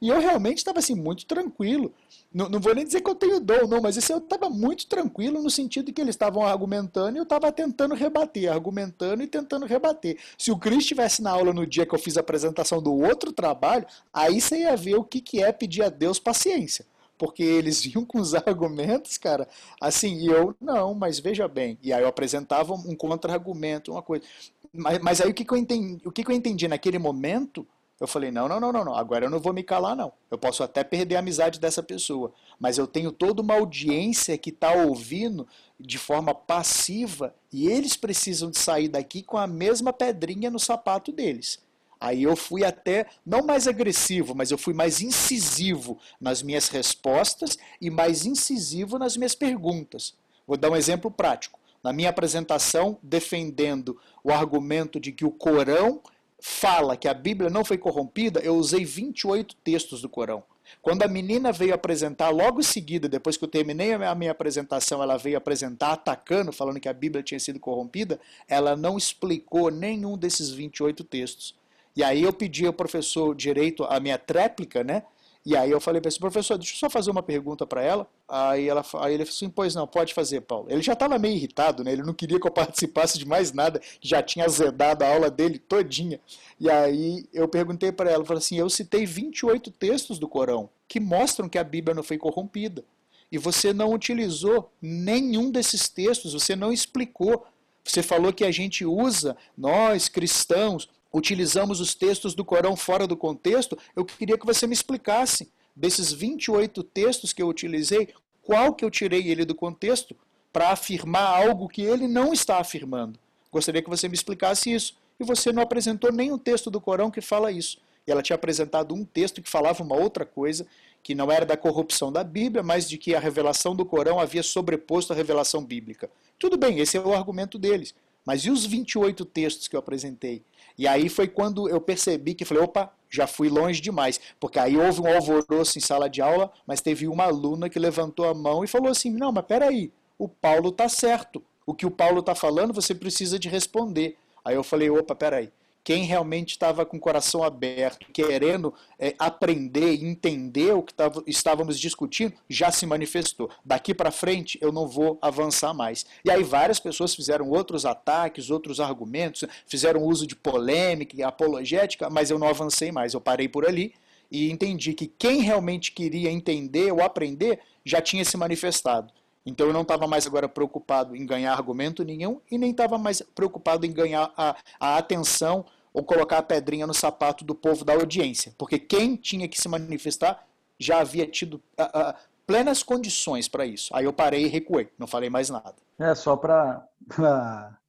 E eu realmente estava assim, muito tranquilo. Não, não, vou nem dizer que eu tenho dom, não, mas assim, eu estava muito tranquilo no sentido que eles estavam argumentando e eu estava tentando rebater, argumentando e tentando rebater. Se o Cris estivesse na aula no dia que eu fiz a apresentação do outro trabalho, aí você ia ver o que, que é pedir a Deus paciência. Porque eles vinham com os argumentos, cara, assim, e eu, não, mas veja bem. E aí eu apresentava um contra-argumento, uma coisa. Mas, mas aí o que, que eu entendi, o que, que eu entendi naquele momento eu falei: não, não, não, não, não, agora eu não vou me calar, não. Eu posso até perder a amizade dessa pessoa, mas eu tenho toda uma audiência que está ouvindo de forma passiva e eles precisam de sair daqui com a mesma pedrinha no sapato deles. Aí eu fui até, não mais agressivo, mas eu fui mais incisivo nas minhas respostas e mais incisivo nas minhas perguntas. Vou dar um exemplo prático. Na minha apresentação, defendendo o argumento de que o Corão fala que a Bíblia não foi corrompida, eu usei 28 textos do Corão. Quando a menina veio apresentar, logo em seguida, depois que eu terminei a minha apresentação, ela veio apresentar atacando, falando que a Bíblia tinha sido corrompida, ela não explicou nenhum desses 28 textos. E aí eu pedi ao professor direito a minha tréplica, né? E aí eu falei para esse professor, deixa eu só fazer uma pergunta para ela. Aí, ela, aí ele falou assim, pois não, pode fazer, Paulo. Ele já estava meio irritado, né? Ele não queria que eu participasse de mais nada, já tinha azedado a aula dele todinha. E aí eu perguntei para ela, falei assim, eu citei 28 textos do Corão que mostram que a Bíblia não foi corrompida. E você não utilizou nenhum desses textos, você não explicou Você falou que a gente usa, nós cristãos, utilizamos os textos do Corão fora do contexto. Eu queria que você me explicasse, desses 28 textos que eu utilizei, qual que eu tirei ele do contexto para afirmar algo que ele não está afirmando. Gostaria que você me explicasse isso. E você não apresentou nenhum texto do Corão que fala isso. E ela tinha apresentado um texto que falava uma outra coisa, que não era da corrupção da Bíblia, mas de que a revelação do Corão havia sobreposto a revelação bíblica. Tudo bem, esse é o argumento deles. Mas e os 28 textos que eu apresentei? E aí foi quando eu percebi que falei, opa, já fui longe demais. Porque aí houve um alvoroço em sala de aula, mas teve uma aluna que levantou a mão e falou assim: não, mas peraí, o Paulo está certo. O que o Paulo está falando, você precisa de responder. Aí eu falei, opa, peraí quem realmente estava com o coração aberto, querendo é, aprender e entender o que tava, estávamos discutindo, já se manifestou. Daqui para frente eu não vou avançar mais. E aí várias pessoas fizeram outros ataques, outros argumentos, fizeram uso de polêmica e apologética, mas eu não avancei mais. Eu parei por ali e entendi que quem realmente queria entender ou aprender já tinha se manifestado. Então eu não estava mais agora preocupado em ganhar argumento nenhum e nem estava mais preocupado em ganhar a, a atenção ou colocar a pedrinha no sapato do povo da audiência, porque quem tinha que se manifestar já havia tido uh, uh, plenas condições para isso. Aí eu parei e recuei, não falei mais nada. É, só para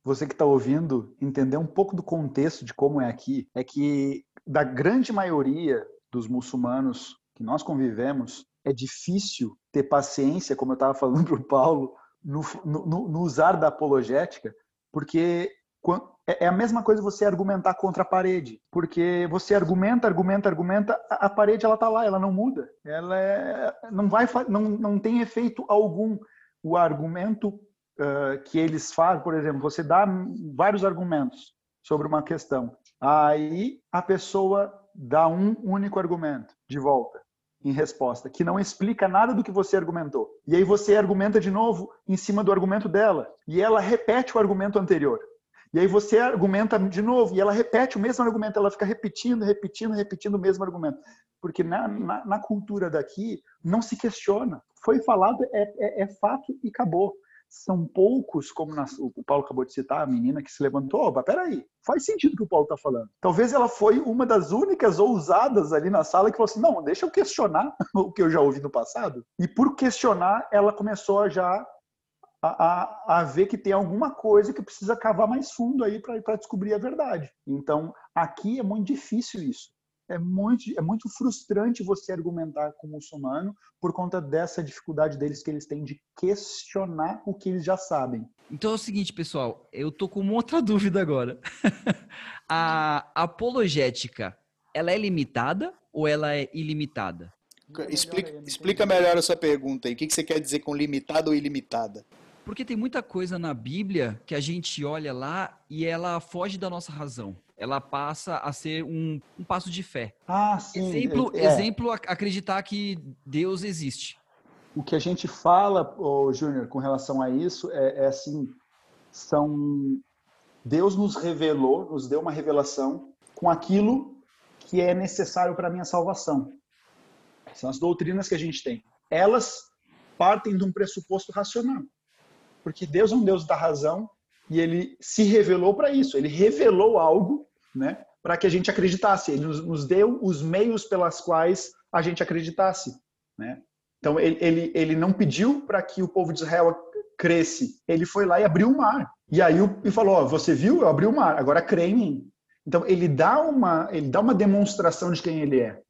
você que está ouvindo entender um pouco do contexto de como é aqui, é que da grande maioria dos muçulmanos que nós convivemos, é difícil ter paciência, como eu estava falando para o Paulo, no, no, no usar da apologética, porque é, é a mesma coisa você argumentar contra a parede, porque você argumenta, argumenta, argumenta, a parede ela tá lá, ela não muda, ela é, não vai, não, não tem efeito algum. O argumento uh, que eles fazem, por exemplo, você dá vários argumentos sobre uma questão, aí a pessoa dá um único argumento de volta em resposta, que não explica nada do que você argumentou. E aí você argumenta de novo em cima do argumento dela, e ela repete o argumento anterior. E aí você argumenta de novo, e ela repete o mesmo argumento, ela fica repetindo, repetindo, repetindo o mesmo argumento. Porque na, na, na cultura daqui não se questiona. Foi falado, é, é, é fato e acabou. São poucos, como na, o Paulo acabou de citar, a menina que se levantou, opa, peraí, faz sentido o que o Paulo está falando. Talvez ela foi uma das únicas ousadas ali na sala que falou assim, não, deixa eu questionar o que eu já ouvi no passado. E por questionar, ela começou a já a, a, a, ver que tem alguma coisa que precisa cavar mais fundo aí para descobrir a verdade. Então, aqui é muito difícil isso. É muito, é muito frustrante você argumentar com o muçulmano por conta dessa dificuldade deles que eles têm de questionar o que eles já sabem. Então é o seguinte, pessoal, eu tô com uma outra dúvida agora. a apologética, ela é limitada ou ela é ilimitada? Explica, explica melhor essa pergunta aí. O que você quer dizer com limitada ou ilimitada? Porque tem muita coisa na Bíblia que a gente olha lá e ela foge da nossa razão. Ela passa a ser um, um passo de fé. Ah, sim. Exemplo, é. exemplo, acreditar que Deus existe. O que a gente fala, oh, Júnior, com relação a isso, é, é assim, são... Deus nos revelou, nos deu uma revelação com aquilo que é necessário para a minha salvação. São as doutrinas que a gente tem. Elas partem de um pressuposto racional porque Deus é um Deus da razão e ele se revelou para isso. Ele revelou algo, né, para que a gente acreditasse. Ele nos, deu os meios pelas quais a gente acreditasse, né? Então ele, ele, ele não pediu para que o povo de Israel cresce. Ele foi lá e abriu o mar. E aí e falou: você viu? Eu abri o mar. Agora crê em mim. Então ele dá uma ele dá uma demonstração de quem ele é,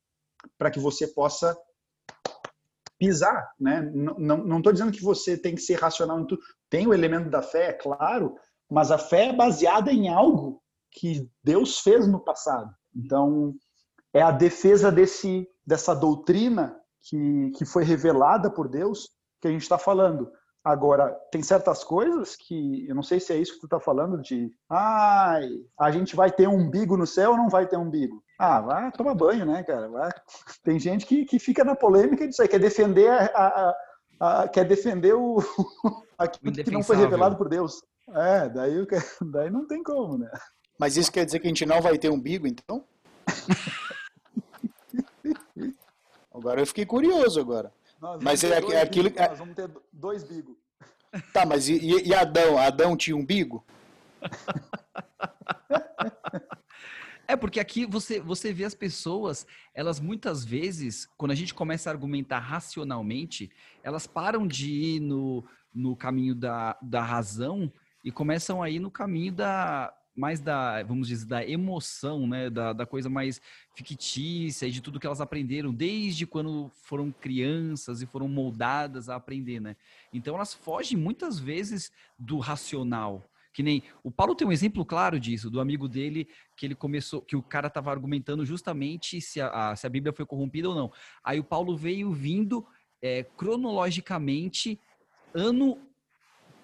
para que você possa pisar, né? Não estou dizendo que você tem que ser racional em tudo. Tem o elemento da fé, é claro, mas a fé é baseada em algo que Deus fez no passado. Então, é a defesa desse, dessa doutrina que, que foi revelada por Deus que a gente está falando. Agora, tem certas coisas que, eu não sei se é isso que tu está falando, de, ai, a gente vai ter um umbigo no céu ou não vai ter umbigo? Ah, vai tomar banho, né, cara? Vai. Tem gente que, que fica na polêmica disso aí, quer defender a, a, a quer defender o aquilo que não foi revelado por Deus. É, daí, daí não tem como, né? Mas isso quer dizer que a gente não vai ter umbigo, então? agora eu fiquei curioso agora. Nós mas é, é aquilo que. Nós vamos ter dois bigos. Tá, mas e, e, Adão? Adão tinha umbigo? É porque aqui você, você vê as pessoas, elas muitas vezes, quando a gente começa a argumentar racionalmente, elas param de ir no, no caminho da, da razão e começam a ir no caminho da mais da, vamos dizer, da emoção, né? Da, da coisa mais fictícia e de tudo que elas aprenderam desde quando foram crianças e foram moldadas a aprender, né? Então elas fogem muitas vezes do racional. Que nem o Paulo tem um exemplo claro disso, do amigo dele que ele começou, que o cara estava argumentando justamente se a, a, se a Bíblia foi corrompida ou não. Aí o Paulo veio vindo é, cronologicamente, ano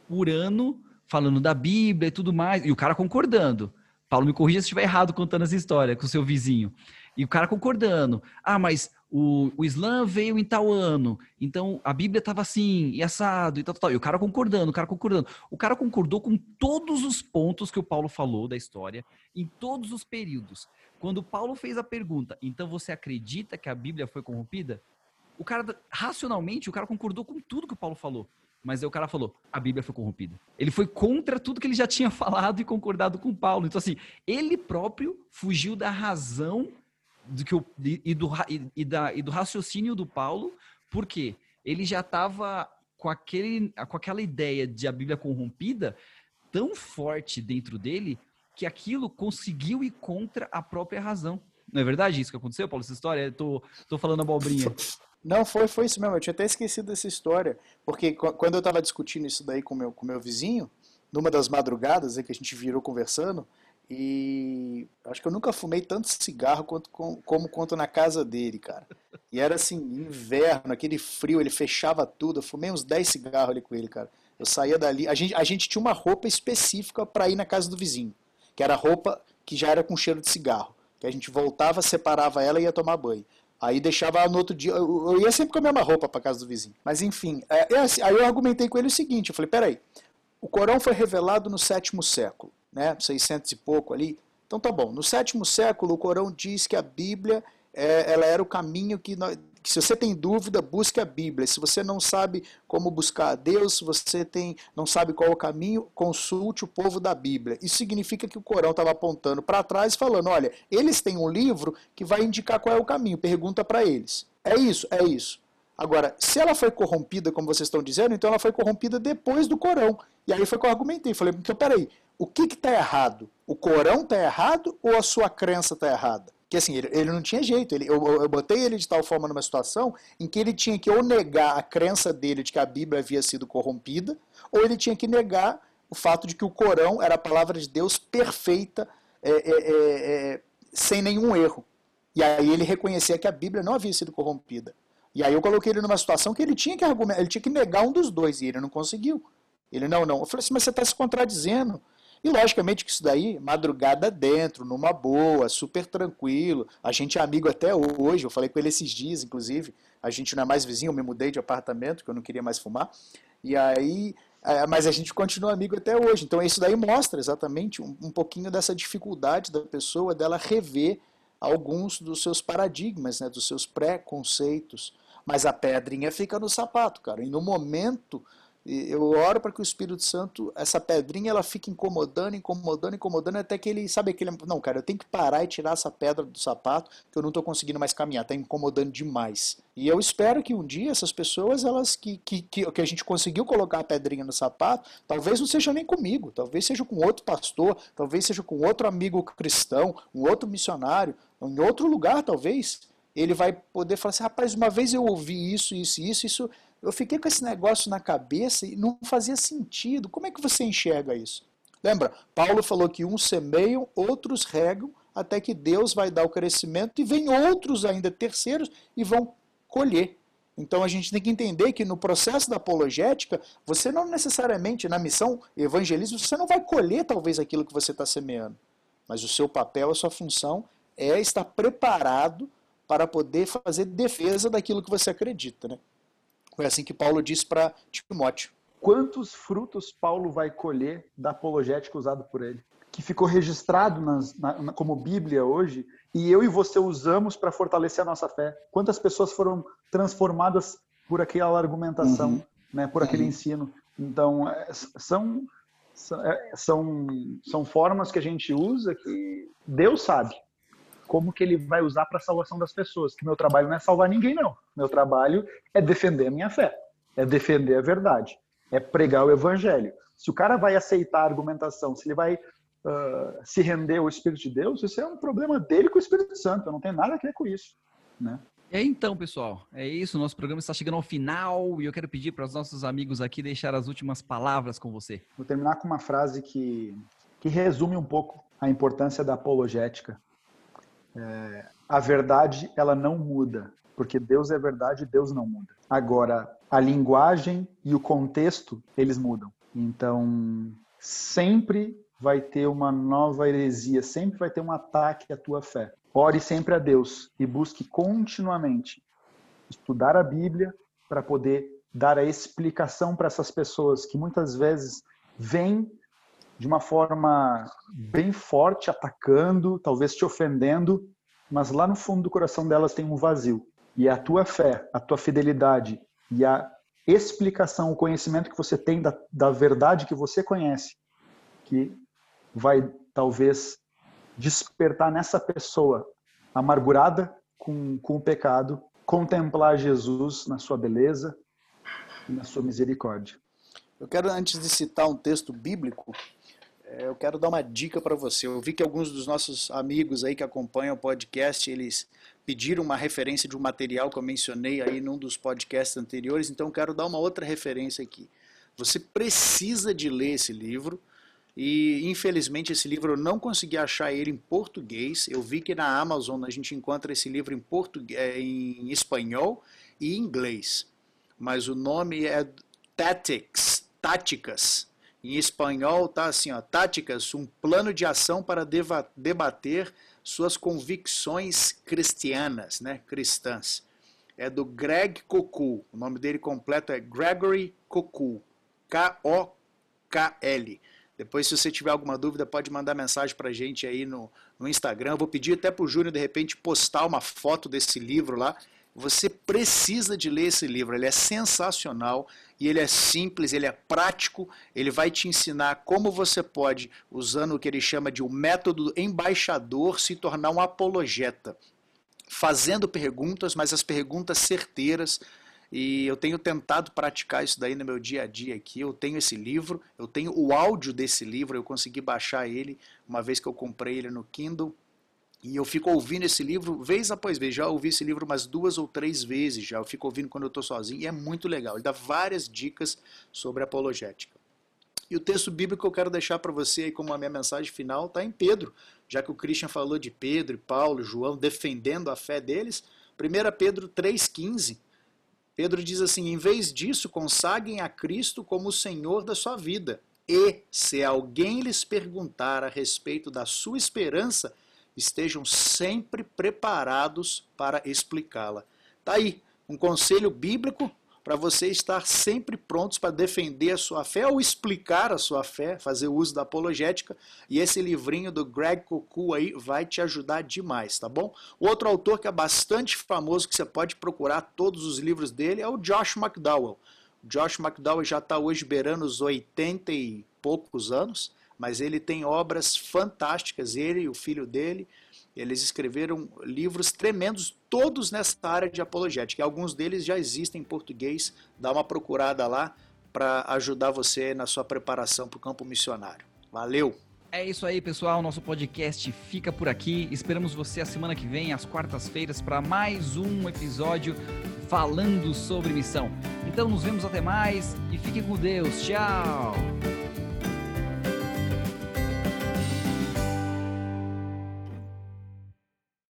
por ano, falando da Bíblia e tudo mais, e o cara concordando. Paulo, me corrija se estiver errado contando essa história com o seu vizinho. E o cara concordando. Ah, mas o, o Islã veio em tal ano, então a Bíblia estava assim, e assado, e tal, tal, E o cara concordando, o cara concordando. O cara concordou com todos os pontos que o Paulo falou da história, em todos os períodos. Quando Paulo fez a pergunta, então você acredita que a Bíblia foi corrompida? O cara, racionalmente, o cara concordou com tudo que o Paulo falou. Mas aí o cara falou, a Bíblia foi corrompida. Ele foi contra tudo que ele já tinha falado e concordado com Paulo. Então, assim, ele próprio fugiu da razão do que o, e, do, e, e, da, e do raciocínio do Paulo, porque ele já estava com, aquele, com aquela ideia de a Bíblia corrompida tão forte dentro dele que aquilo conseguiu ir contra a própria razão. Não é verdade isso que aconteceu, Paulo, essa história? Eu tô, tô falando abobrinha. Não, foi, foi isso mesmo. Eu tinha até esquecido dessa história. Porque quando eu estava discutindo isso daí com meu, o com meu vizinho, numa das madrugadas que a gente virou conversando, e acho que eu nunca fumei tanto cigarro quanto, como quanto na casa dele, cara. E era assim, inverno, aquele frio, ele fechava tudo. Eu fumei uns 10 cigarros ali com ele, cara. Eu saía dali. A gente, a gente tinha uma roupa específica para ir na casa do vizinho, que era roupa que já era com cheiro de cigarro. Que a gente voltava, separava ela e ia tomar banho. Aí deixava no outro dia. Eu, ia sempre com a mesma roupa para casa do vizinho. Mas enfim, é, é assim, aí eu argumentei com ele o seguinte: eu falei, peraí, o Corão foi revelado no sétimo século né, 600 e pouco ali. Então tá bom. No sétimo século, o Corão diz que a Bíblia é, ela era o caminho que, nós, que, se você tem dúvida, busque a Bíblia. Se você não sabe como buscar a Deus, se você tem, não sabe qual o caminho, consulte o povo da Bíblia. Isso significa que o Corão estava apontando para trás, falando: olha, eles têm um livro que vai indicar qual é o caminho. Pergunta para eles. É isso, é isso. Agora, se ela foi corrompida, como vocês estão dizendo, então ela foi corrompida depois do Corão. E aí foi que eu argumentei. Falei, então peraí, o que está errado? O Corão está errado ou a sua crença está errada? Que assim, ele, ele, não tinha jeito. Ele, eu, eu botei ele de tal forma numa situação em que ele tinha que ou negar a crença dele de que a Bíblia havia sido corrompida, ou ele tinha que negar o fato de que o Corão era a palavra de Deus perfeita, é, é, é, é sem nenhum erro. E aí ele reconhecia que a Bíblia não havia sido corrompida. E aí eu coloquei ele numa situação que ele tinha que argumentar, ele tinha que negar um dos dois, e ele não conseguiu. Ele, não, não. Eu falei assim, mas você está se contradizendo. E logicamente que isso daí, madrugada dentro, numa boa, super tranquilo. A gente é amigo até hoje, eu falei com ele esses dias, inclusive. A gente não é mais vizinho, eu me mudei de apartamento, que eu não queria mais fumar. E aí, é, mas a gente continua amigo até hoje. Então isso daí mostra exatamente um, um pouquinho dessa dificuldade da pessoa dela rever alguns dos seus paradigmas, né, dos seus preconceitos. Mas a pedrinha fica no sapato, cara. E no momento eu oro para que o Espírito Santo, essa pedrinha, ela fique incomodando, incomodando, incomodando, até que ele, sabe aquele, não, cara, eu tenho que parar e tirar essa pedra do sapato, que eu não estou conseguindo mais caminhar, está incomodando demais. E eu espero que um dia essas pessoas, elas que, que, que, que a gente conseguiu colocar a pedrinha no sapato, talvez não seja nem comigo, talvez seja com outro pastor, talvez seja com outro amigo cristão, um outro missionário, em outro lugar, talvez, ele vai poder falar assim, rapaz, uma vez eu ouvi isso, isso, isso, isso eu fiquei com esse negócio na cabeça e não fazia sentido. Como é que você enxerga isso? Lembra, Paulo falou que uns semeiam, outros regam, até que Deus vai dar o crescimento e vem outros ainda terceiros e vão colher. Então a gente tem que entender que no processo da apologética, você não necessariamente, na missão evangelismo, você não vai colher talvez aquilo que você está semeando. Mas o seu papel, a sua função é estar preparado para poder fazer defesa daquilo que você acredita. Né? Foi assim que Paulo disse para Timóteo. Quantos frutos Paulo vai colher da apologética usada por ele? Que ficou registrado nas, na, como Bíblia hoje e eu e você usamos para fortalecer a nossa fé. Quantas pessoas foram transformadas por aquela argumentação, uhum. né, por aquele uhum. ensino? Então, é, são é, são, são formas que a gente usa que Deus sabe como que ele vai usar para a salvação das pessoas. Que meu trabalho não é salvar ninguém, não. Meu trabalho é defender a minha fé, é defender a verdade, é pregar o evangelho. Se o cara vai aceitar a argumentação, se ele vai uh, se render ao Espírito de Deus, isso é um problema dele com o Espírito Santo. Eu não tenho nada a ver com isso, né? Aí, então, pessoal, é isso. Nosso programa está chegando ao final e eu quero pedir para os nossos amigos aqui deixar as últimas palavras com você. Vou terminar com uma frase que, que resume um pouco a importância da apologética. É, a verdade, ela não muda, porque Deus é verdade e Deus não muda. Agora, a linguagem e o contexto, eles mudam. Então, sempre vai ter uma nova heresia, sempre vai ter um ataque à tua fé. Ore sempre a Deus e busque continuamente estudar a Bíblia para poder dar a explicação para essas pessoas que muitas vezes vêm de uma forma bem forte, atacando, talvez te ofendendo, mas lá no fundo do coração delas tem um vazio. E é a tua fé, a tua fidelidade e a explicação, o conhecimento que você tem da, da verdade que você conhece, que vai talvez despertar nessa pessoa amargurada com, com o pecado, contemplar Jesus na sua beleza e na sua misericórdia. Eu quero, antes de citar um texto bíblico, eu quero dar uma dica para você. Eu vi que alguns dos nossos amigos aí que acompanham o podcast, eles pediram uma referência de um material que eu mencionei aí num dos podcasts anteriores, então eu quero dar uma outra referência aqui. Você precisa de ler esse livro. E infelizmente esse livro eu não consegui achar ele em português. Eu vi que na Amazon a gente encontra esse livro em, português, é, em espanhol e inglês. Mas o nome é Tactics, Táticas. Em espanhol tá assim, ó, Táticas, um plano de ação para debater suas convicções cristianas, né, cristãs. É do Greg Cocu. O nome dele completo é Gregory Cocu. K-O-K-L. Depois, se você tiver alguma dúvida, pode mandar mensagem para gente aí no, no Instagram. Eu vou pedir até para o Júnior, de repente, postar uma foto desse livro lá. Você precisa de ler esse livro, ele é sensacional e ele é simples, ele é prático, ele vai te ensinar como você pode, usando o que ele chama de o um método embaixador, se tornar um apologeta, fazendo perguntas, mas as perguntas certeiras, e eu tenho tentado praticar isso daí no meu dia a dia aqui. Eu tenho esse livro, eu tenho o áudio desse livro, eu consegui baixar ele uma vez que eu comprei ele no Kindle. E eu fico ouvindo esse livro vez após vez. Já ouvi esse livro umas duas ou três vezes já. Eu fico ouvindo quando eu estou sozinho e é muito legal. Ele dá várias dicas sobre apologética. E o texto bíblico que eu quero deixar para você aí como a minha mensagem final está em Pedro. Já que o Christian falou de Pedro Paulo, João defendendo a fé deles. 1 Pedro 3,15 Pedro diz assim: em vez disso, consagrem a Cristo como o Senhor da sua vida. E, se alguém lhes perguntar a respeito da sua esperança, estejam sempre preparados para explicá-la. Está aí um conselho bíblico para você estar sempre prontos para defender a sua fé ou explicar a sua fé, fazer uso da apologética. E esse livrinho do Greg Cocu aí vai te ajudar demais, tá bom? Outro autor que é bastante famoso, que você pode procurar todos os livros dele, é o Josh McDowell. Josh McDowell já está hoje beirando os 80 e poucos anos, mas ele tem obras fantásticas, ele e o filho dele. Eles escreveram livros tremendos, todos nessa área de apologética. E alguns deles já existem em português. Dá uma procurada lá para ajudar você na sua preparação para o campo missionário. Valeu! É isso aí, pessoal. Nosso podcast fica por aqui. Esperamos você a semana que vem, às quartas-feiras, para mais um episódio falando sobre missão. Então, nos vemos até mais e fiquem com Deus. Tchau!